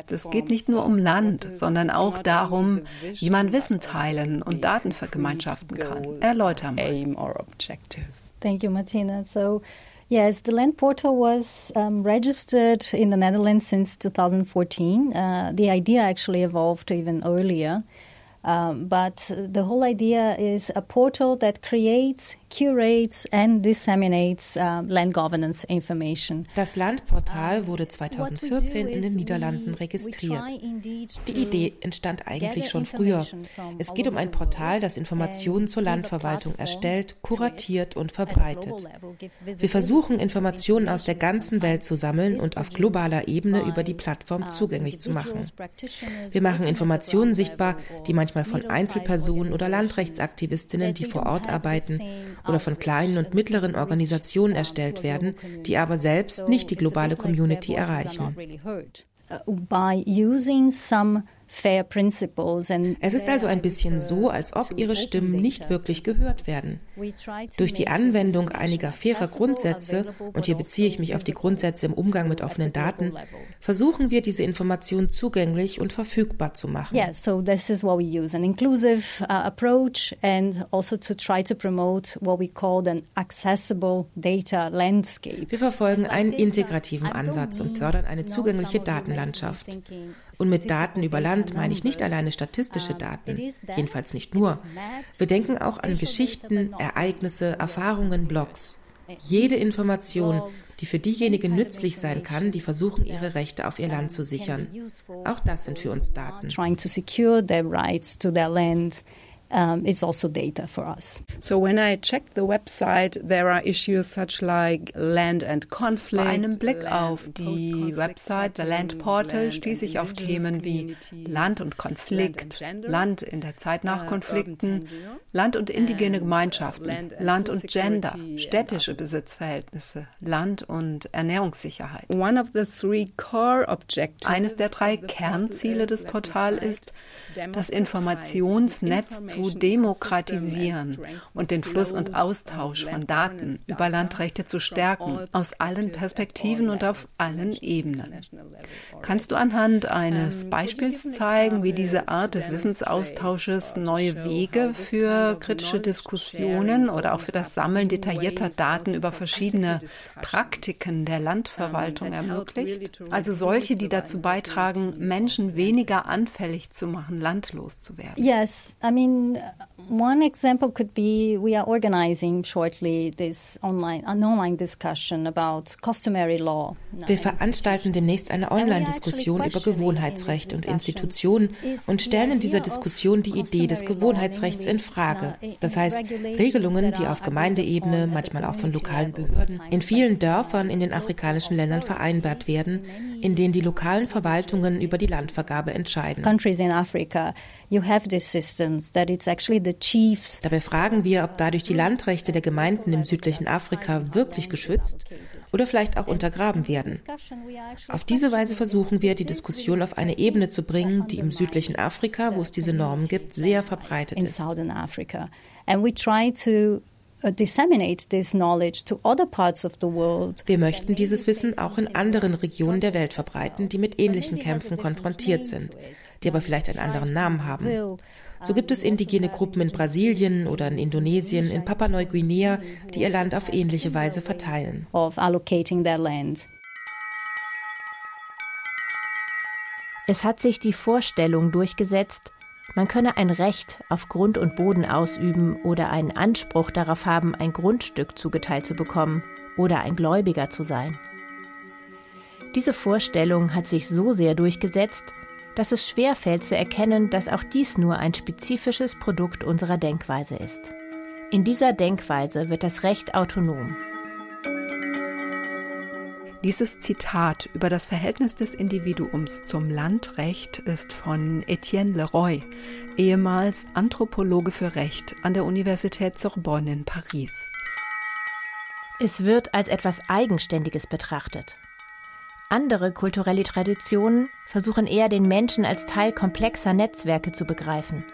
Es geht nicht nur um Land, sondern auch darum, wie man Wissen teilen und Daten vergemeinschaften kann. Erläuter mal. Thank you, Martina. So, Yes, the land portal was um, registered in the Netherlands since 2014. Uh, the idea actually evolved even earlier. Um, but the whole idea is a portal that creates curates and disseminates uh, land governance information. Das Landportal wurde 2014 in den Niederlanden registriert. Die Idee entstand eigentlich schon früher. Es geht um ein Portal, das Informationen zur Landverwaltung erstellt, kuratiert und verbreitet. Wir versuchen, Informationen aus der ganzen Welt zu sammeln und auf globaler Ebene über die Plattform zugänglich zu machen. Wir machen Informationen sichtbar, die manchmal von Einzelpersonen oder Landrechtsaktivistinnen, die vor Ort arbeiten, oder von kleinen und mittleren Organisationen erstellt werden, die aber selbst nicht die globale Community erreichen. By using some es ist also ein bisschen so, als ob ihre Stimmen nicht wirklich gehört werden. Durch die Anwendung einiger fairer Grundsätze, und hier beziehe ich mich auf die Grundsätze im Umgang mit offenen Daten, versuchen wir, diese Informationen zugänglich und verfügbar zu machen. Yeah, so this is what we use, an inclusive uh, approach and also to try to promote what we call an accessible data landscape. Wir verfolgen einen integrativen Ansatz und fördern eine zugängliche Datenlandschaft. Und mit Daten über Land Land meine ich nicht alleine statistische Daten, jedenfalls nicht nur. Wir denken auch an Geschichten, Ereignisse, Erfahrungen, Blogs. Jede Information, die für diejenigen nützlich sein kann, die versuchen, ihre Rechte auf ihr Land zu sichern. Auch das sind für uns Daten. Um, is also data for us. So when I check the website, there are issues such like land and conflict. Bei einem Blick auf die Website, der Land Portal, stieß ich auf Themen wie Land und Konflikt, Land in der Zeit nach uh, Konflikten, Land und indigene Gemeinschaften, Land und Gender, städtische Besitzverhältnisse, Land und Ernährungssicherheit. Eines der drei Kernziele des Portals ist, das Informationsnetz zu demokratisieren und den Fluss und Austausch von Daten über Landrechte zu stärken, aus allen Perspektiven und auf allen Ebenen. Kannst du anhand eines Beispiels zeigen, wie diese Art des Wissensaustausches neue Wege für kritische Diskussionen oder auch für das Sammeln detaillierter Daten über verschiedene Praktiken der Landverwaltung ermöglicht? Also solche, die dazu beitragen, Menschen weniger anfällig zu machen, landlos zu werden. Yes, I mean one example could be we are organizing shortly this online an online discussion about customary law. Wir veranstalten demnächst eine Online-Diskussion über Gewohnheitsrecht und Institutionen und stellen in dieser Diskussion die Idee des Gewohnheitsrechts in Frage. Das heißt, Regelungen, die auf Gemeindeebene, manchmal auch von lokalen Behörden, in vielen Dörfern in den afrikanischen Ländern vereinbart werden, in denen die lokalen Verwaltungen über die Landvergabe entscheiden. Countries in Africa, you have these systems that Dabei fragen wir, ob dadurch die Landrechte der Gemeinden im südlichen Afrika wirklich geschützt oder vielleicht auch untergraben werden. Auf diese Weise versuchen wir, die Diskussion auf eine Ebene zu bringen, die im südlichen Afrika, wo es diese Normen gibt, sehr verbreitet ist. Wir möchten dieses Wissen auch in anderen Regionen der Welt verbreiten, die mit ähnlichen Kämpfen konfrontiert sind, die aber vielleicht einen anderen Namen haben. So gibt es indigene Gruppen in Brasilien oder in Indonesien, in Papua-Neuguinea, die ihr Land auf ähnliche Weise verteilen. Es hat sich die Vorstellung durchgesetzt, man könne ein Recht auf Grund und Boden ausüben oder einen Anspruch darauf haben, ein Grundstück zugeteilt zu bekommen oder ein Gläubiger zu sein. Diese Vorstellung hat sich so sehr durchgesetzt, dass es schwer fällt zu erkennen, dass auch dies nur ein spezifisches Produkt unserer Denkweise ist. In dieser Denkweise wird das Recht autonom. Dieses Zitat über das Verhältnis des Individuums zum Landrecht ist von Etienne Leroy, ehemals Anthropologe für Recht an der Universität Sorbonne in Paris. Es wird als etwas Eigenständiges betrachtet. Andere kulturelle Traditionen versuchen eher den Menschen als Teil komplexer Netzwerke zu begreifen,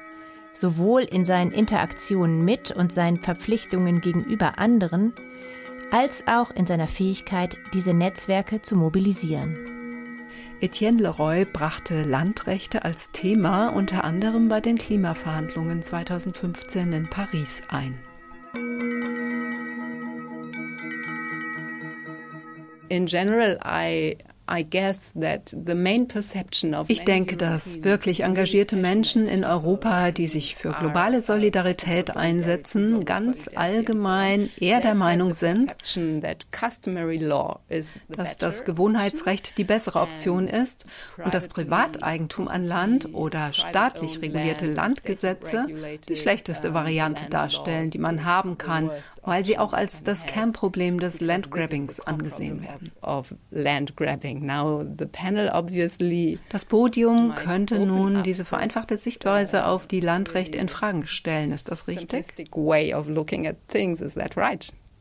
sowohl in seinen Interaktionen mit und seinen Verpflichtungen gegenüber anderen, als auch in seiner Fähigkeit, diese Netzwerke zu mobilisieren. Etienne Leroy brachte Landrechte als Thema unter anderem bei den Klimaverhandlungen 2015 in Paris ein. In general, I ich denke, dass wirklich engagierte Menschen in Europa, die sich für globale Solidarität einsetzen, ganz allgemein eher der Meinung sind, dass das Gewohnheitsrecht die bessere Option ist und das Privateigentum an Land oder staatlich regulierte Landgesetze die schlechteste Variante darstellen, die man haben kann, weil sie auch als das Kernproblem des Landgrabbings angesehen werden. Das Podium könnte nun diese vereinfachte Sichtweise auf die Landrechte in Frage stellen. Ist das richtig?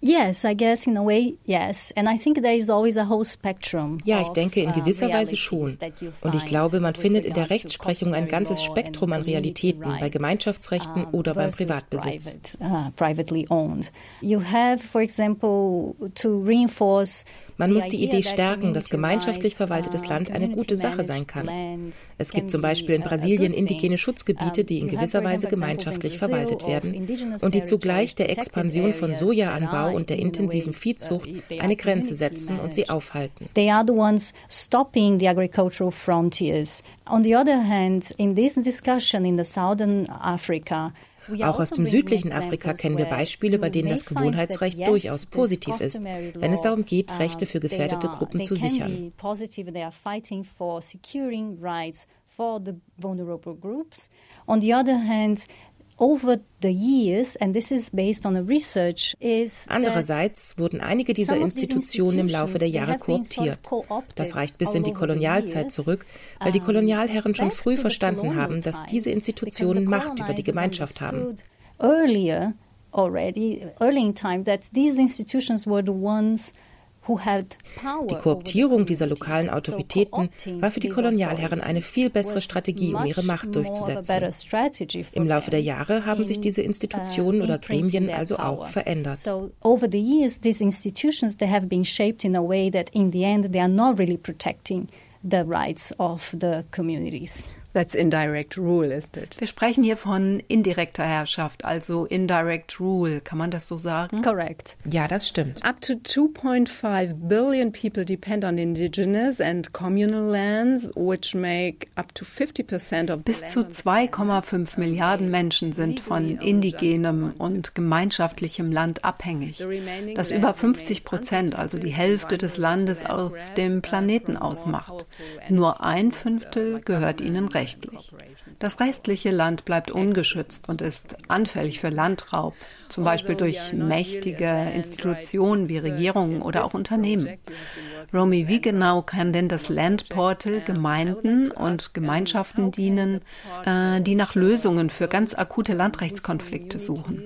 Yes, I guess in a way, yes. And I think there is always a whole spectrum. Ja, ich denke in uh, gewisser Weise schon. Und ich glaube, man findet in der Rechtsprechung ein ganzes Spektrum an Realitäten bei Gemeinschaftsrechten oder beim Privatbesitz. Uh, privately owned. You have, for example, to reinforce man muss die Idee stärken, dass gemeinschaftlich verwaltetes Land eine gute Sache sein kann. Es gibt zum Beispiel in Brasilien indigene Schutzgebiete, die in gewisser Weise gemeinschaftlich verwaltet werden und die zugleich der Expansion von Sojaanbau und der intensiven Viehzucht eine Grenze setzen und sie aufhalten. They are the ones stopping the agricultural frontiers. On the other hand, in this discussion in the southern Africa, auch aus dem südlichen Afrika kennen wir Beispiele, bei denen das Gewohnheitsrecht durchaus positiv ist, wenn es darum geht, Rechte für gefährdete Gruppen zu sichern. On the other hand, Andererseits wurden einige dieser Institutionen im Laufe der Jahre kooptiert. Das reicht bis in die Kolonialzeit zurück, weil die Kolonialherren schon früh verstanden haben, dass diese Institutionen Macht über die Gemeinschaft haben. Earlier already, early in time, that these institutions were the ones die Kooptierung dieser lokalen Autoritäten war für die Kolonialherren eine viel bessere Strategie, um ihre Macht durchzusetzen. Im Laufe der Jahre haben sich diese Institutionen oder Gremien also auch verändert. That's indirect rule, isn't it? Wir sprechen hier von indirekter Herrschaft, also indirect rule. Kann man das so sagen? Correct. Ja, das stimmt. Up to 2.5 billion people depend on indigenous and communal lands, which make up to 50% of Bis zu 2,5 Milliarden Menschen sind von indigenem und gemeinschaftlichem Land abhängig. Das über 50 Prozent, also die Hälfte des Landes auf dem Planeten ausmacht. Nur ein Fünftel gehört ihnen recht rechtlich. Das restliche Land bleibt ungeschützt und ist anfällig für Landraub, zum Beispiel durch mächtige Institutionen wie Regierungen oder auch Unternehmen. Romy, wie genau kann denn das Land Portal Gemeinden und Gemeinschaften dienen, äh, die nach Lösungen für ganz akute Landrechtskonflikte suchen?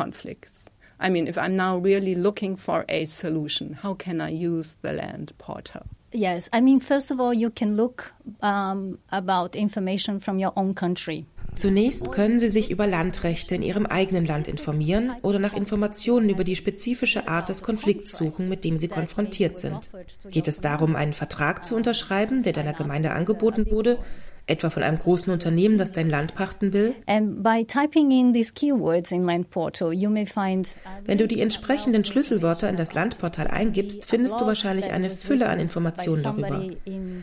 and. I mean, if I'm now really looking for a solution, how can I use the land portal? Yes, I mean, first of all, you can look um, about information from your own country. Zunächst können Sie sich über Landrechte in Ihrem eigenen Land informieren oder nach Informationen über die spezifische Art des Konflikts suchen, mit dem Sie konfrontiert sind. Geht es darum, einen Vertrag zu unterschreiben, der deiner Gemeinde angeboten wurde, etwa von einem großen Unternehmen, das dein Land pachten will? Wenn du die entsprechenden Schlüsselwörter in das Landportal eingibst, findest du wahrscheinlich eine Fülle an Informationen darüber.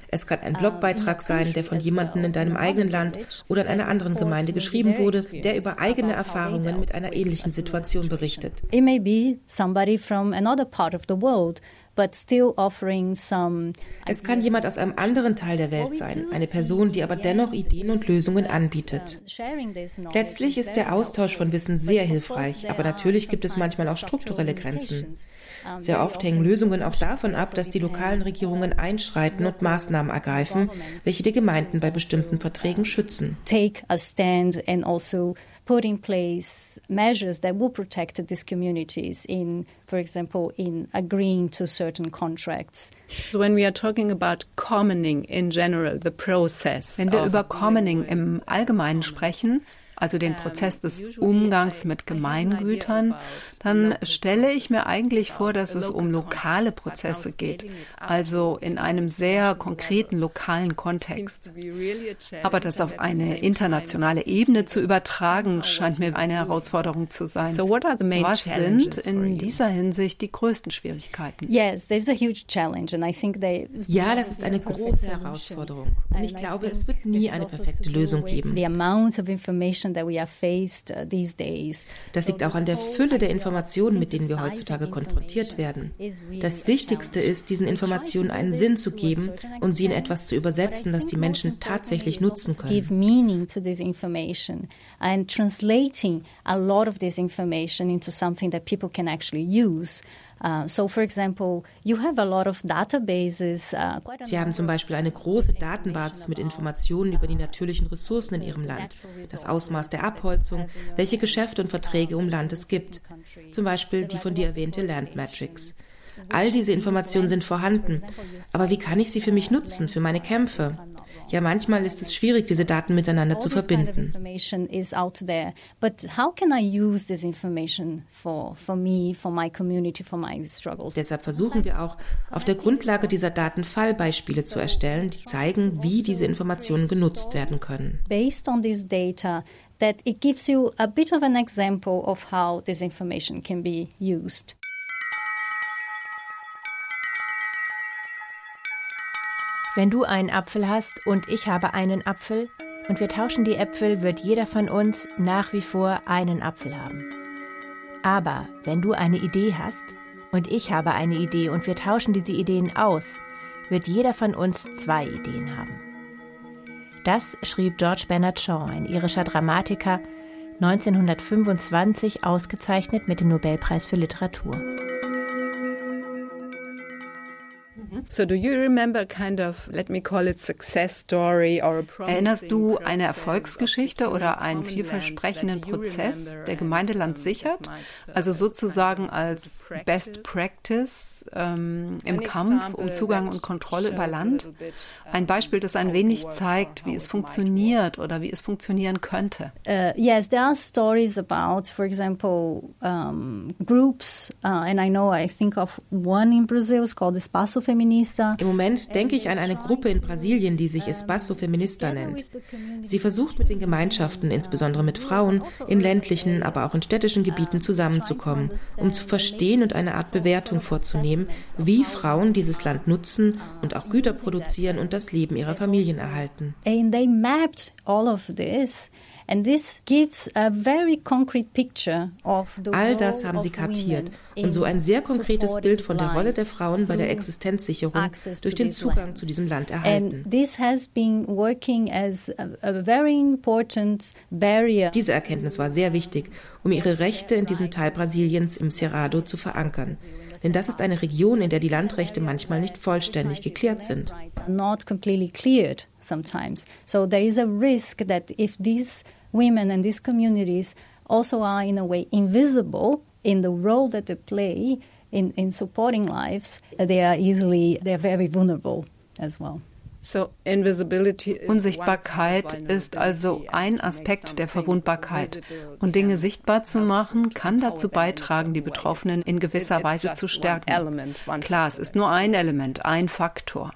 Es kann ein Blogbeitrag sein, der von jemandem in deinem eigenen Land oder in einer anderen Gemeinde geschrieben wurde, der über eigene Erfahrungen mit einer ähnlichen Situation berichtet. It may be somebody from another part of the world es kann jemand aus einem anderen Teil der Welt sein, eine Person, die aber dennoch Ideen und Lösungen anbietet. Letztlich ist der Austausch von Wissen sehr hilfreich, aber natürlich gibt es manchmal auch strukturelle Grenzen. Sehr oft hängen Lösungen auch davon ab, dass die lokalen Regierungen einschreiten und Maßnahmen ergreifen, welche die Gemeinden bei bestimmten Verträgen schützen. Take a stand and also put in place measures that will protect these communities in, for example, in agreeing to certain contracts. So when we are talking about commoning in general, the process. Wenn wir über Commoning im Allgemeinen sprechen, also den Prozess des Umgangs mit Gemeingütern, dann stelle ich mir eigentlich vor, dass es um lokale Prozesse geht, also in einem sehr konkreten lokalen Kontext. Aber das auf eine internationale Ebene zu übertragen, scheint mir eine Herausforderung zu sein. Was sind in dieser Hinsicht die größten Schwierigkeiten? Ja, das ist eine große Herausforderung. Und ich glaube, es wird nie eine perfekte Lösung geben. Das liegt auch an der Fülle der Informationen Informationen, mit denen wir heutzutage konfrontiert werden. Das Wichtigste ist, diesen Informationen einen Sinn zu geben und sie in etwas zu übersetzen, das die Menschen tatsächlich nutzen können. Give meaning to this information and translating a lot of this information into something that people can actually use. Uh, uh, Sie haben zum Beispiel eine große Datenbasis mit Informationen über die natürlichen Ressourcen in Ihrem Land, das Ausmaß der Abholzung, welche Geschäfte und Verträge um Land es gibt, zum Beispiel die von dir erwähnte Land Matrix. All diese Informationen sind vorhanden, aber wie kann ich sie für mich nutzen, für meine Kämpfe? Ja, manchmal ist es schwierig, diese Daten miteinander zu verbinden. Deshalb versuchen wir auch, auf der Grundlage dieser Daten Fallbeispiele zu erstellen, die zeigen, wie diese Informationen genutzt werden können. Based on this data, that it gives you a bit of an example of how this information can be used. Wenn du einen Apfel hast und ich habe einen Apfel und wir tauschen die Äpfel, wird jeder von uns nach wie vor einen Apfel haben. Aber wenn du eine Idee hast und ich habe eine Idee und wir tauschen diese Ideen aus, wird jeder von uns zwei Ideen haben. Das schrieb George Bernard Shaw, ein irischer Dramatiker, 1925 ausgezeichnet mit dem Nobelpreis für Literatur. Erinnerst du eine Erfolgsgeschichte oder einen vielversprechenden Prozess, der Gemeindeland sichert? Also sozusagen als Best Practice ähm, im Kampf um Zugang und Kontrolle über Land? Ein Beispiel, das ein wenig zeigt, wie es funktioniert oder wie es funktionieren könnte. Uh, yes, there are stories about, for example, um, groups, uh, and I know I think of one in Brazil, it's called Espaço Feminino. Im Moment denke ich an eine Gruppe in Brasilien, die sich Espaço Feminista nennt. Sie versucht mit den Gemeinschaften, insbesondere mit Frauen, in ländlichen, aber auch in städtischen Gebieten zusammenzukommen, um zu verstehen und eine Art Bewertung vorzunehmen, wie Frauen dieses Land nutzen und auch Güter produzieren und das Leben ihrer Familien erhalten. And they mapped all of this All das haben sie kartiert und so ein sehr konkretes Bild von der Rolle der Frauen bei der Existenzsicherung durch den Zugang zu diesem Land erhalten. Diese Erkenntnis war sehr wichtig, um ihre Rechte in diesem Teil Brasiliens im Cerrado zu verankern. Denn das ist eine Region, in der die Landrechte manchmal nicht vollständig geklärt sind. Not completely cleared sometimes. So there is a risk that if these women and these communities also are in a way invisible in the role that they play in, in supporting lives, they are easily, they are very vulnerable as well. Unsichtbarkeit ist also ein Aspekt der Verwundbarkeit. Und Dinge sichtbar zu machen, kann dazu beitragen, die Betroffenen in gewisser Weise zu stärken. Klar, es ist nur ein Element, ein Faktor.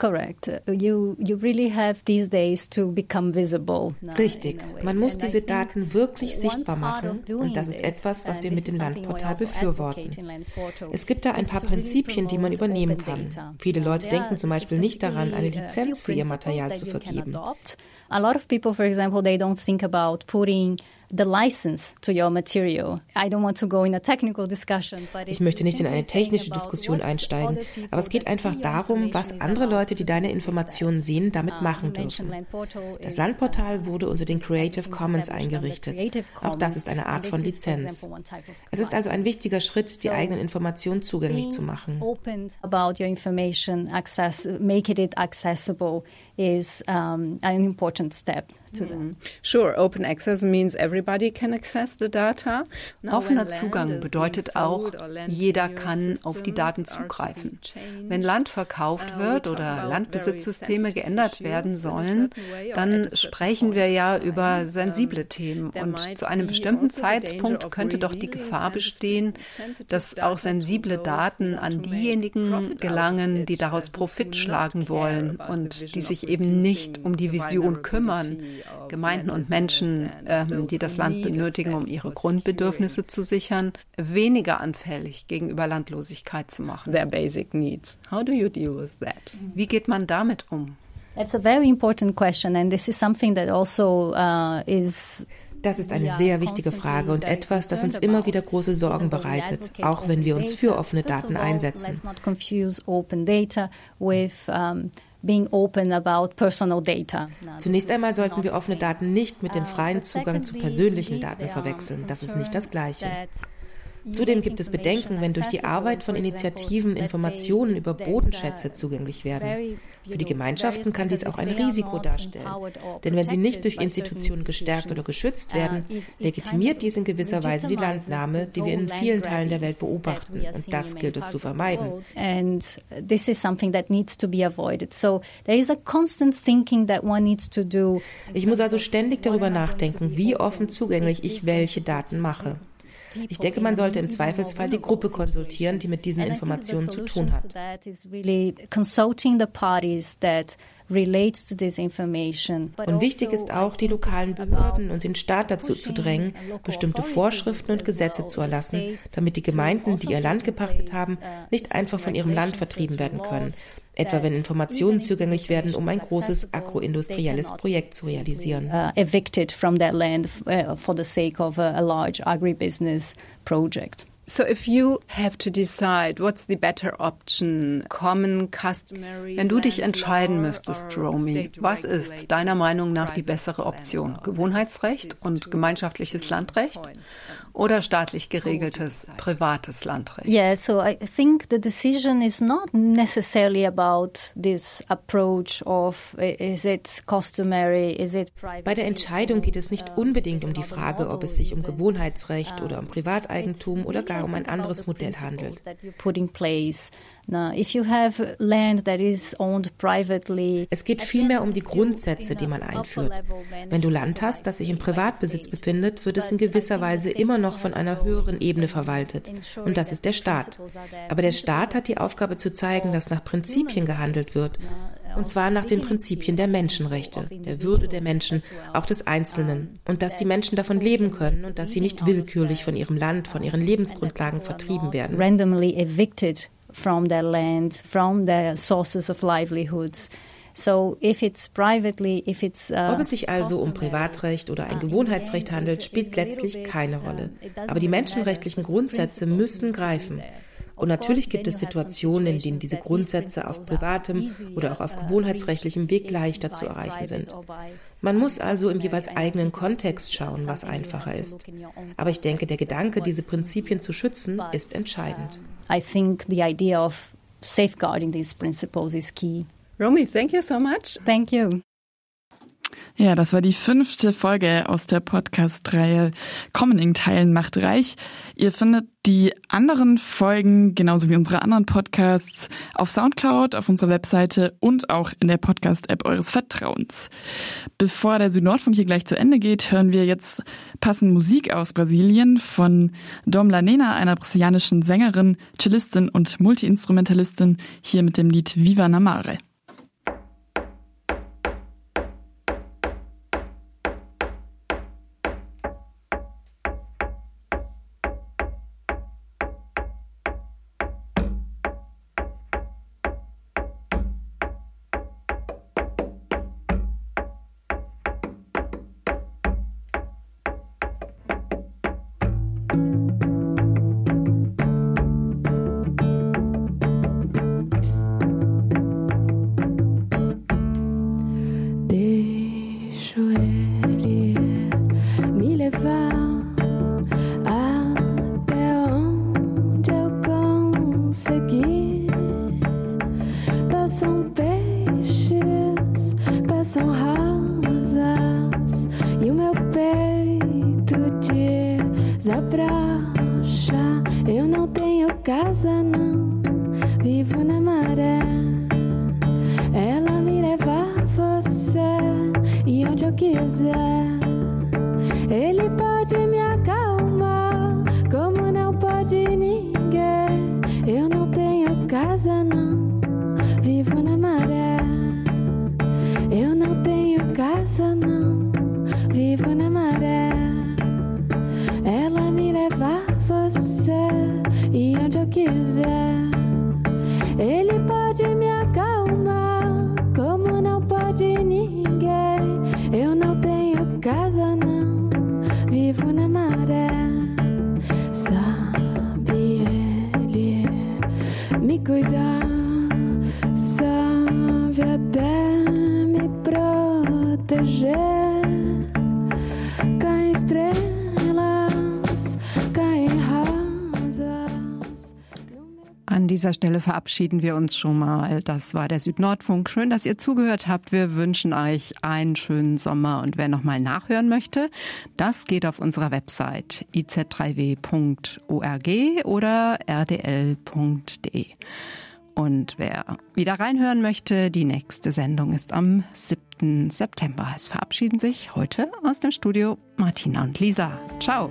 Correct. You, you really have these days to become visible. Richtig. Man muss diese Daten wirklich sichtbar machen und das ist etwas, was wir mit dem Landportal befürworten. Es gibt da ein paar Prinzipien, die man übernehmen kann. Viele Leute denken zum Beispiel nicht daran, eine Lizenz für ihr Material zu vergeben. A lot of people, for example, they don't think about putting the license to your material. I don't want to go in a technical discussion, but ich möchte nicht in eine technische Diskussion einsteigen, aber es geht einfach darum, was andere Leute, die deine Informationen sehen, damit machen dürfen. Das Landportal wurde unter den Creative Commons eingerichtet. Auch das ist eine Art von Lizenz. Es ist also ein wichtiger Schritt, die eigenen Informationen zugänglich zu machen. Is um, an important step to them. Sure, open access means everybody can access the data. Offener Zugang bedeutet auch, jeder kann auf die Daten zugreifen. Wenn Land verkauft uh, wird oder Landbesitzsysteme geändert werden sollen, dann sprechen wir ja über sensible Themen. Und zu einem bestimmten Zeitpunkt könnte doch die Gefahr bestehen, dass auch sensible Daten an diejenigen gelangen, die daraus Profit schlagen wollen und die sich eben nicht um die Vision kümmern, Gemeinden und Menschen, äh, die das Land benötigen, um ihre Grundbedürfnisse zu sichern, weniger anfällig gegenüber Landlosigkeit zu machen. Their basic needs. How do you deal with that? Wie geht man damit um? That's a very important question and this is something that also uh, is das ist eine sehr wichtige Frage und etwas, das uns immer wieder große Sorgen bereitet, auch wenn wir uns für offene Daten einsetzen. Being open about personal data. Zunächst einmal sollten wir offene Daten nicht mit dem freien Zugang zu persönlichen Daten verwechseln. Das ist nicht das Gleiche. Zudem gibt es Bedenken, wenn durch die Arbeit von Initiativen Informationen über Bodenschätze zugänglich werden. Für die Gemeinschaften kann dies auch ein Risiko darstellen. Denn wenn sie nicht durch Institutionen gestärkt oder geschützt werden, legitimiert dies in gewisser Weise die Landnahme, die wir in vielen Teilen der Welt beobachten. Und das gilt es zu vermeiden. And this is something that needs to be avoided. So there is a constant thinking that one needs to do. Ich muss also ständig darüber nachdenken, wie offen zugänglich ich welche Daten mache. Ich denke, man sollte im Zweifelsfall die Gruppe konsultieren, die mit diesen Informationen zu tun hat. Und wichtig ist auch, die lokalen Behörden und den Staat dazu zu drängen, bestimmte Vorschriften und Gesetze zu erlassen, damit die Gemeinden, die ihr Land gepachtet haben, nicht einfach von ihrem Land vertrieben werden können, etwa wenn Informationen zugänglich werden, um ein großes agroindustrielles Projekt zu realisieren. Uh, evicted from their land uh, for the sake of a large agribusiness project. So if you have to decide what's the better option, common customary Wenn du dich entscheiden müsstest, Romy, was ist deiner Meinung nach die bessere Option? Gewohnheitsrecht und gemeinschaftliches Landrecht oder staatlich geregeltes privates Landrecht? Yeah, so I think the decision is not necessarily about this approach of is it customary, is it private. Bei der Entscheidung geht es nicht unbedingt um die Frage, ob es sich um Gewohnheitsrecht oder um Privateigentum oder gar um ein anderes Modell handelt. Es geht vielmehr um die Grundsätze, die man einführt. Wenn du Land hast, das sich in Privatbesitz befindet, wird es in gewisser Weise immer noch von einer höheren Ebene verwaltet. Und das ist der Staat. Aber der Staat hat die Aufgabe zu zeigen, dass nach Prinzipien gehandelt wird. Und zwar nach den Prinzipien der Menschenrechte, der Würde der Menschen, auch des Einzelnen. Und dass die Menschen davon leben können und dass sie nicht willkürlich von ihrem Land, von ihren Lebensgrundlagen vertrieben werden. From their land, from their sources of livelihoods. So if it's privately, if it's, uh, Ob es sich also um Privatrecht oder ein uh, Gewohnheitsrecht handelt, spielt letztlich keine Rolle. Aber die menschenrechtlichen Grundsätze müssen greifen. Und natürlich gibt es Situationen, in denen diese Grundsätze auf privatem oder auch auf gewohnheitsrechtlichem Weg leichter zu erreichen sind. Man muss also im jeweils eigenen Kontext schauen, was einfacher ist. Aber ich denke, der Gedanke, diese Prinzipien zu schützen, ist entscheidend. I think the idea of safeguarding these principles is key. Romy, thank you so much. Thank you. Ja, das war die fünfte Folge aus der Podcast-Reihe Commoning Teilen macht reich. Ihr findet die anderen Folgen, genauso wie unsere anderen Podcasts, auf Soundcloud, auf unserer Webseite und auch in der Podcast-App eures Vertrauens. Bevor der Südnordfunk hier gleich zu Ende geht, hören wir jetzt passend Musik aus Brasilien von Dom Lanena, einer brasilianischen Sängerin, Cellistin und Multiinstrumentalistin, hier mit dem Lied Viva Namare. Dieser Stelle verabschieden wir uns schon mal. Das war der Südnordfunk. Schön, dass ihr zugehört habt. Wir wünschen euch einen schönen Sommer. Und wer nochmal nachhören möchte, das geht auf unserer Website iz3w.org oder rdl.de. Und wer wieder reinhören möchte, die nächste Sendung ist am 7. September. Es verabschieden sich heute aus dem Studio Martina und Lisa. Ciao.